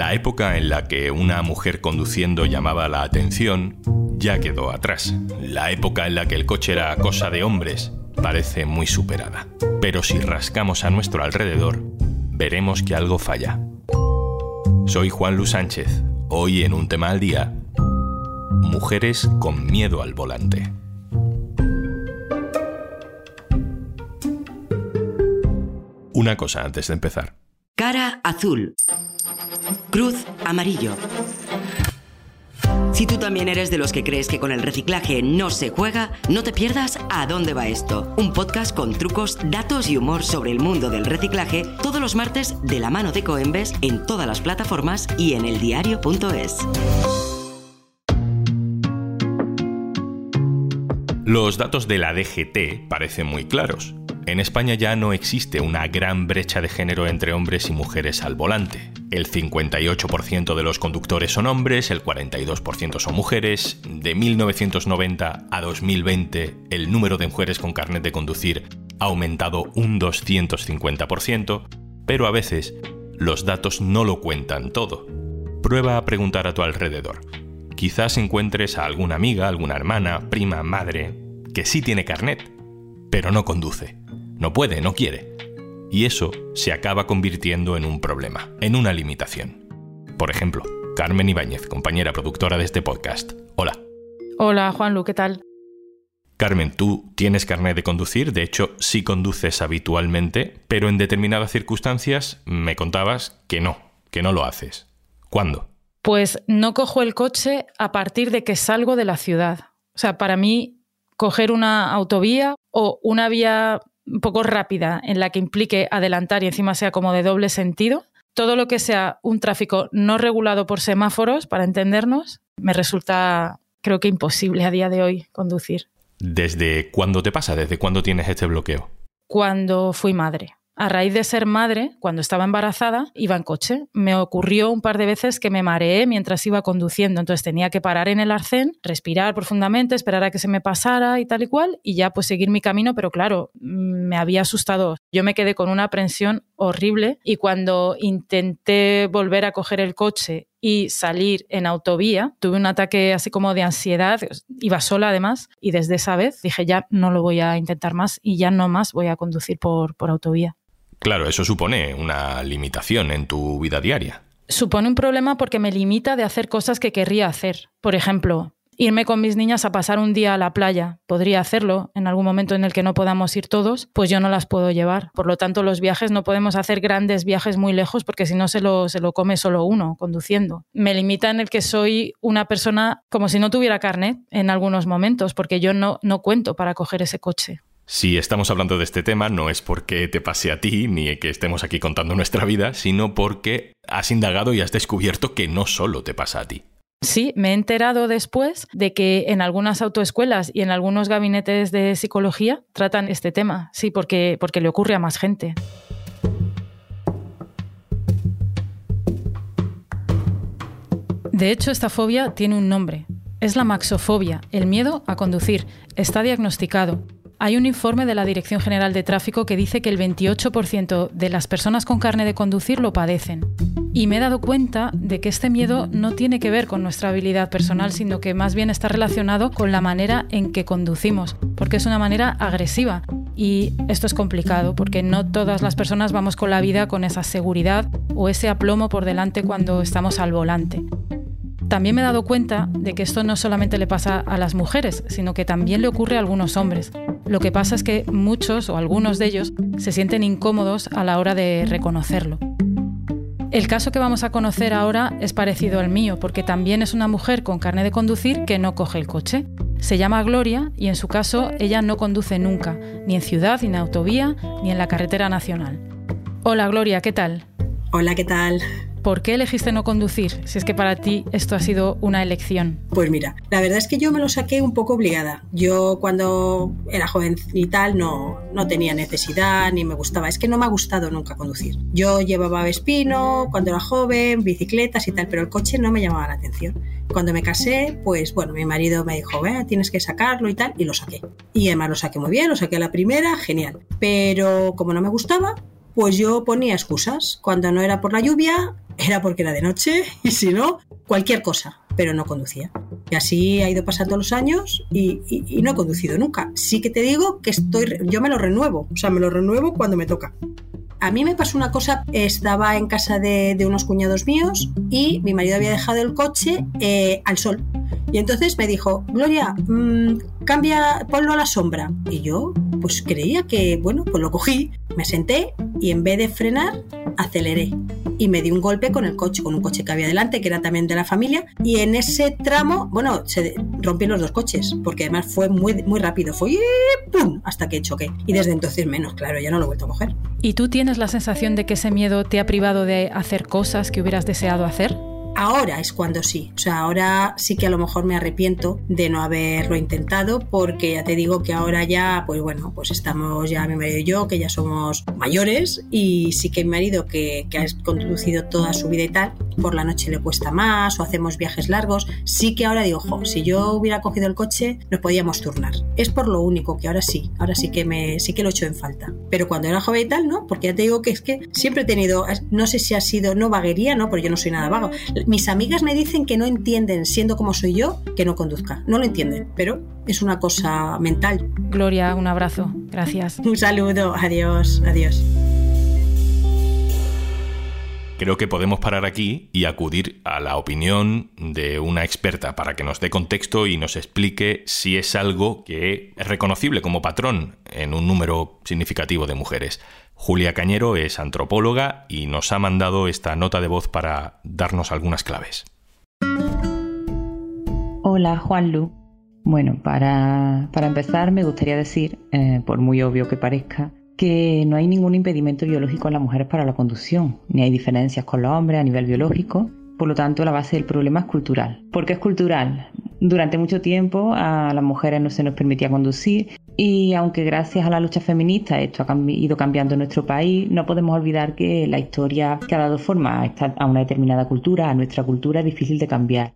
La época en la que una mujer conduciendo llamaba la atención ya quedó atrás. La época en la que el coche era cosa de hombres parece muy superada. Pero si rascamos a nuestro alrededor, veremos que algo falla. Soy Juan Luis Sánchez. Hoy en un tema al día, mujeres con miedo al volante. Una cosa antes de empezar. Cara azul. Cruz amarillo. Si tú también eres de los que crees que con el reciclaje no se juega, no te pierdas A dónde va esto, un podcast con trucos, datos y humor sobre el mundo del reciclaje todos los martes de la mano de Coembes en todas las plataformas y en eldiario.es. Los datos de la DGT parecen muy claros. En España ya no existe una gran brecha de género entre hombres y mujeres al volante. El 58% de los conductores son hombres, el 42% son mujeres. De 1990 a 2020, el número de mujeres con carnet de conducir ha aumentado un 250%, pero a veces los datos no lo cuentan todo. Prueba a preguntar a tu alrededor. Quizás encuentres a alguna amiga, alguna hermana, prima, madre, que sí tiene carnet, pero no conduce. No puede, no quiere. Y eso se acaba convirtiendo en un problema, en una limitación. Por ejemplo, Carmen Ibáñez, compañera productora de este podcast. Hola. Hola, Juanlu, ¿qué tal? Carmen, tú tienes carnet de conducir, de hecho sí conduces habitualmente, pero en determinadas circunstancias me contabas que no, que no lo haces. ¿Cuándo? Pues no cojo el coche a partir de que salgo de la ciudad. O sea, para mí, coger una autovía o una vía un poco rápida en la que implique adelantar y encima sea como de doble sentido, todo lo que sea un tráfico no regulado por semáforos, para entendernos, me resulta creo que imposible a día de hoy conducir. ¿Desde cuándo te pasa? ¿Desde cuándo tienes este bloqueo? Cuando fui madre a raíz de ser madre, cuando estaba embarazada, iba en coche. Me ocurrió un par de veces que me mareé mientras iba conduciendo, entonces tenía que parar en el arcén, respirar profundamente, esperar a que se me pasara y tal y cual, y ya pues seguir mi camino, pero claro, me había asustado. Yo me quedé con una aprensión horrible y cuando intenté volver a coger el coche y salir en autovía. Tuve un ataque así como de ansiedad, iba sola además, y desde esa vez dije ya no lo voy a intentar más y ya no más voy a conducir por, por autovía. Claro, eso supone una limitación en tu vida diaria. Supone un problema porque me limita de hacer cosas que querría hacer. Por ejemplo, irme con mis niñas a pasar un día a la playa. Podría hacerlo en algún momento en el que no podamos ir todos, pues yo no las puedo llevar. Por lo tanto, los viajes no podemos hacer grandes viajes muy lejos porque si no se lo, se lo come solo uno conduciendo. Me limita en el que soy una persona como si no tuviera carnet en algunos momentos porque yo no, no cuento para coger ese coche. Si estamos hablando de este tema, no es porque te pase a ti ni que estemos aquí contando nuestra vida, sino porque has indagado y has descubierto que no solo te pasa a ti. Sí, me he enterado después de que en algunas autoescuelas y en algunos gabinetes de psicología tratan este tema. Sí, porque, porque le ocurre a más gente. De hecho, esta fobia tiene un nombre. Es la maxofobia, el miedo a conducir. Está diagnosticado hay un informe de la Dirección General de Tráfico que dice que el 28% de las personas con carne de conducir lo padecen. Y me he dado cuenta de que este miedo no tiene que ver con nuestra habilidad personal, sino que más bien está relacionado con la manera en que conducimos, porque es una manera agresiva. Y esto es complicado, porque no todas las personas vamos con la vida con esa seguridad o ese aplomo por delante cuando estamos al volante. También me he dado cuenta de que esto no solamente le pasa a las mujeres, sino que también le ocurre a algunos hombres. Lo que pasa es que muchos o algunos de ellos se sienten incómodos a la hora de reconocerlo. El caso que vamos a conocer ahora es parecido al mío, porque también es una mujer con carne de conducir que no coge el coche. Se llama Gloria y en su caso ella no conduce nunca, ni en ciudad, ni en autovía, ni en la carretera nacional. Hola Gloria, ¿qué tal? Hola, ¿qué tal? ¿Por qué elegiste no conducir? Si es que para ti esto ha sido una elección. Pues mira, la verdad es que yo me lo saqué un poco obligada. Yo cuando era joven y tal no, no tenía necesidad ni me gustaba. Es que no me ha gustado nunca conducir. Yo llevaba Vespino cuando era joven, bicicletas y tal, pero el coche no me llamaba la atención. Cuando me casé, pues bueno, mi marido me dijo, vea, tienes que sacarlo y tal, y lo saqué. Y además lo saqué muy bien, lo saqué a la primera, genial. Pero como no me gustaba, pues yo ponía excusas. Cuando no era por la lluvia, era porque era de noche y si no, cualquier cosa, pero no conducía. Y así ha ido pasando los años y, no he conducido nunca. Sí que te digo que estoy, yo me lo renuevo, o sea, me lo renuevo cuando me toca. A mí me pasó una cosa, estaba en casa de, unos cuñados míos y mi marido había dejado el coche eh, al sol. Y entonces me dijo, Gloria, mm, cambia, ponlo a la sombra. Y yo, pues creía que, bueno, pues lo cogí, me senté y en vez de frenar, aceleré y me di un golpe con el coche, con un coche que había delante, que era también de la familia. Y en ese tramo, bueno, se rompieron los dos coches, porque además fue muy, muy rápido, fue ¡pum! hasta que choqué. Y desde entonces menos, claro, ya no lo he vuelto a coger. ¿Y tú tienes la sensación de que ese miedo te ha privado de hacer cosas que hubieras deseado hacer? Ahora es cuando sí. O sea, ahora sí que a lo mejor me arrepiento de no haberlo intentado porque ya te digo que ahora ya, pues bueno, pues estamos ya mi marido y yo, que ya somos mayores y sí que mi marido que, que ha conducido toda su vida y tal, por la noche le cuesta más o hacemos viajes largos, sí que ahora digo, ojo, si yo hubiera cogido el coche nos podíamos turnar. Es por lo único que ahora sí, ahora sí que me sí que lo echo en falta. Pero cuando era joven y tal, ¿no? Porque ya te digo que es que siempre he tenido, no sé si ha sido, no vaguería, ¿no? Porque yo no soy nada vago mis amigas me dicen que no entienden, siendo como soy yo, que no conduzca. No lo entienden, pero es una cosa mental. Gloria, un abrazo. Gracias. Un saludo. Adiós. Adiós. Creo que podemos parar aquí y acudir a la opinión de una experta para que nos dé contexto y nos explique si es algo que es reconocible como patrón en un número significativo de mujeres. Julia Cañero es antropóloga y nos ha mandado esta nota de voz para darnos algunas claves. Hola, Juanlu. Bueno, para, empezar me gustaría decir, eh, por muy obvio que parezca, que no hay ningún impedimento biológico en las mujeres para la conducción, ni hay diferencias con los hombres a nivel biológico, por lo tanto la base del problema es cultural. ¿Por qué es cultural? Durante mucho tiempo a las mujeres no se nos permitía conducir y aunque gracias a la lucha feminista esto ha ido cambiando en nuestro país, no podemos olvidar que la historia que ha dado forma a una determinada cultura, a nuestra cultura, es difícil de cambiar.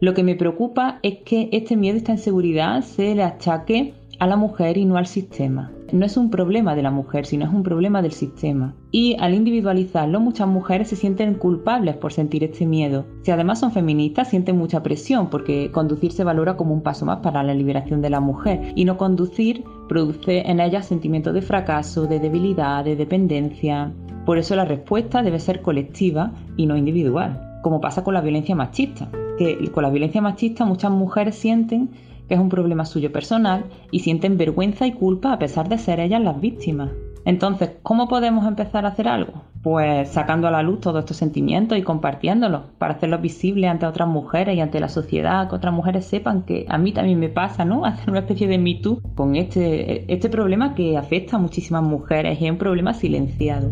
Lo que me preocupa es que este miedo, esta inseguridad se le achaque a la mujer y no al sistema. No es un problema de la mujer, sino es un problema del sistema. Y al individualizarlo, muchas mujeres se sienten culpables por sentir este miedo. Si además son feministas, sienten mucha presión porque conducir se valora como un paso más para la liberación de la mujer. Y no conducir produce en ellas sentimientos de fracaso, de debilidad, de dependencia. Por eso la respuesta debe ser colectiva y no individual, como pasa con la violencia machista. Que con la violencia machista muchas mujeres sienten que es un problema suyo personal y sienten vergüenza y culpa a pesar de ser ellas las víctimas. Entonces, ¿cómo podemos empezar a hacer algo? Pues sacando a la luz todos estos sentimientos y compartiéndolos para hacerlos visibles ante otras mujeres y ante la sociedad, que otras mujeres sepan que a mí también me pasa, ¿no? Hacer una especie de Me con este, este problema que afecta a muchísimas mujeres y es un problema silenciado.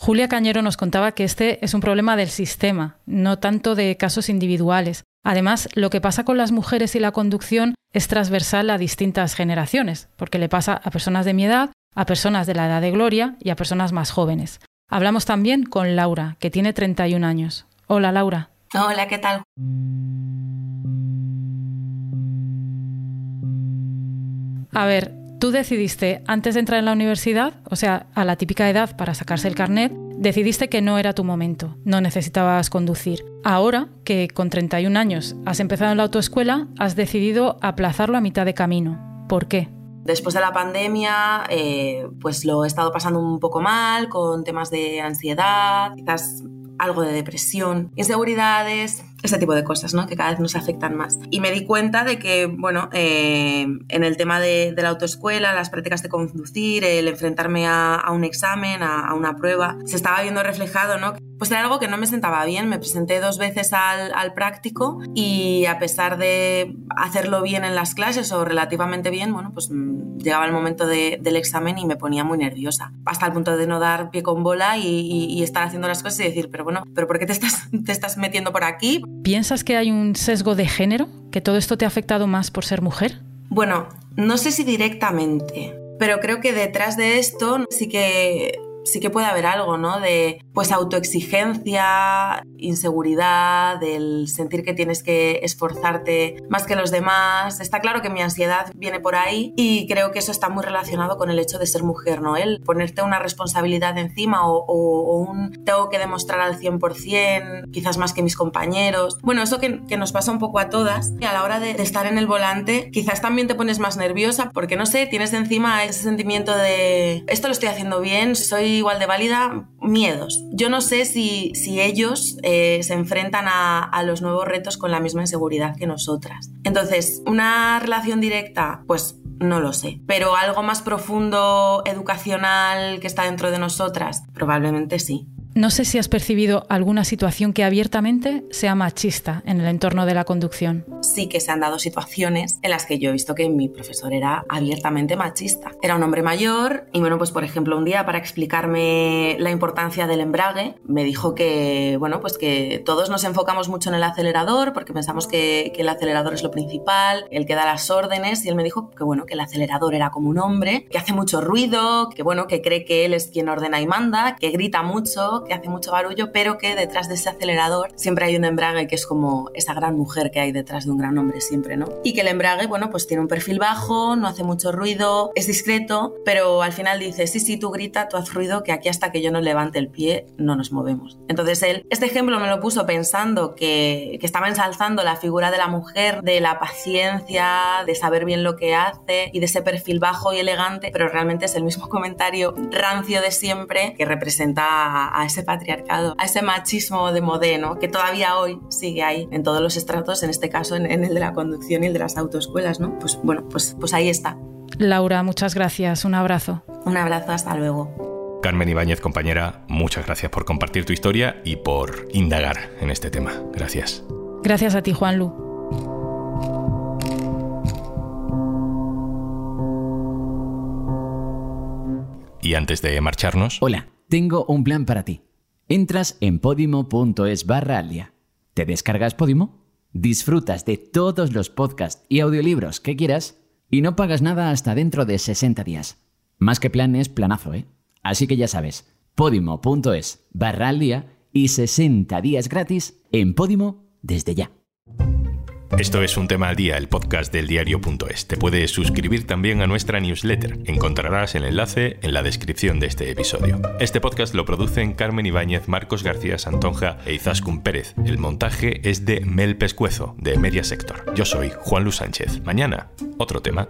Julia Cañero nos contaba que este es un problema del sistema, no tanto de casos individuales. Además, lo que pasa con las mujeres y la conducción es transversal a distintas generaciones, porque le pasa a personas de mi edad, a personas de la edad de Gloria y a personas más jóvenes. Hablamos también con Laura, que tiene 31 años. Hola, Laura. Hola, ¿qué tal? A ver, Tú decidiste, antes de entrar en la universidad, o sea, a la típica edad para sacarse el carnet, decidiste que no era tu momento, no necesitabas conducir. Ahora, que con 31 años has empezado en la autoescuela, has decidido aplazarlo a mitad de camino. ¿Por qué? Después de la pandemia, eh, pues lo he estado pasando un poco mal, con temas de ansiedad, quizás algo de depresión, inseguridades, ese tipo de cosas, ¿no? Que cada vez nos afectan más. Y me di cuenta de que, bueno, eh, en el tema de, la autoescuela, las prácticas de conducir, el enfrentarme a, un examen, a, una prueba, se estaba viendo reflejado, ¿no? Pues era algo que no me sentaba bien. Me presenté dos veces al, al práctico y a pesar de hacerlo bien en las clases o relativamente bien, bueno, pues mm, llegaba el momento del examen y me ponía muy nerviosa. Hasta el punto de no dar pie con bola y, y estar haciendo las cosas y decir, pero bueno, ¿pero por qué te estás, te estás metiendo por aquí? ¿Piensas que hay un sesgo de género? ¿Que todo esto te ha afectado más por ser mujer? Bueno, no sé si directamente, pero creo que detrás de esto sí que sí que puede haber algo, ¿no? De pues autoexigencia, inseguridad, del sentir que tienes que esforzarte más que los demás. Está claro que mi ansiedad viene por ahí y creo que eso está muy relacionado con el hecho de ser mujer, ¿no? El ponerte una responsabilidad encima o, un tengo que demostrar al 100%, quizás más que mis compañeros. Bueno, eso que, nos pasa un poco a todas y a la hora de, de estar en el volante, quizás también te pones más nerviosa porque no sé, tienes encima ese sentimiento de esto lo estoy haciendo bien, soy igual de válida, miedos. Yo no sé si, si ellos eh, se enfrentan a, a los nuevos retos con la misma inseguridad que nosotras. Entonces, una relación directa, pues no lo sé. Pero algo más profundo, educacional, que está dentro de nosotras, probablemente sí. No sé si has percibido alguna situación que abiertamente sea machista en el entorno de la conducción. Sí que se han dado situaciones en las que yo he visto que mi profesor era abiertamente machista. Era un hombre mayor y bueno, pues por ejemplo un día para explicarme la importancia del embrague me dijo que bueno, pues que todos nos enfocamos mucho en el acelerador porque pensamos que, que el acelerador es lo principal, el que da las órdenes y él me dijo que bueno, que el acelerador era como un hombre, que hace mucho ruido, que bueno, que cree que él es quien ordena y manda, que grita mucho, que hace mucho barullo, pero que detrás de ese acelerador siempre hay un embrague que es como esa gran mujer que hay detrás de un gran hombre siempre, ¿no? Y que el embrague, bueno, pues tiene un perfil bajo, no hace mucho ruido, es discreto, pero al final dice, sí, sí, tú grita, tú haz ruido, que aquí hasta que yo no levante el pie no nos movemos. Entonces él, este ejemplo me lo puso pensando que, que estaba ensalzando la figura de la mujer, de la paciencia, de saber bien lo que hace y de ese perfil bajo y elegante, pero realmente es el mismo comentario rancio de siempre que representa a, ese patriarcado, a ese machismo de modeno que todavía hoy sigue ahí en todos los estratos, en este caso en, el de la conducción y el de las autoescuelas, ¿no? Pues bueno, pues, pues ahí está. Laura, muchas gracias. Un abrazo. Un abrazo, hasta luego. Carmen Ibáñez, compañera, muchas gracias por compartir tu historia y por indagar en este tema. Gracias. Gracias a ti, Juan Lu. Y antes de marcharnos... Hola, tengo un plan para ti. Entras en podimo.es barra alia. ¿Te descargas Podimo? Disfrutas de todos los podcasts y audiolibros que quieras y no pagas nada hasta dentro de 60 días. Más que plan es planazo, ¿eh? Así que ya sabes, podimo.es barra alia y 60 días gratis en Podimo desde ya. Esto es Un tema al día, el podcast del diario.es. Te puedes suscribir también a nuestra newsletter. Encontrarás el enlace en la descripción de este episodio. Este podcast lo producen Carmen Ibáñez, Marcos García Santonja e Izaskun Pérez. El montaje es de Mel Pescuezo, de Media Sector. Yo soy Juan Luis Sánchez. Mañana, otro tema.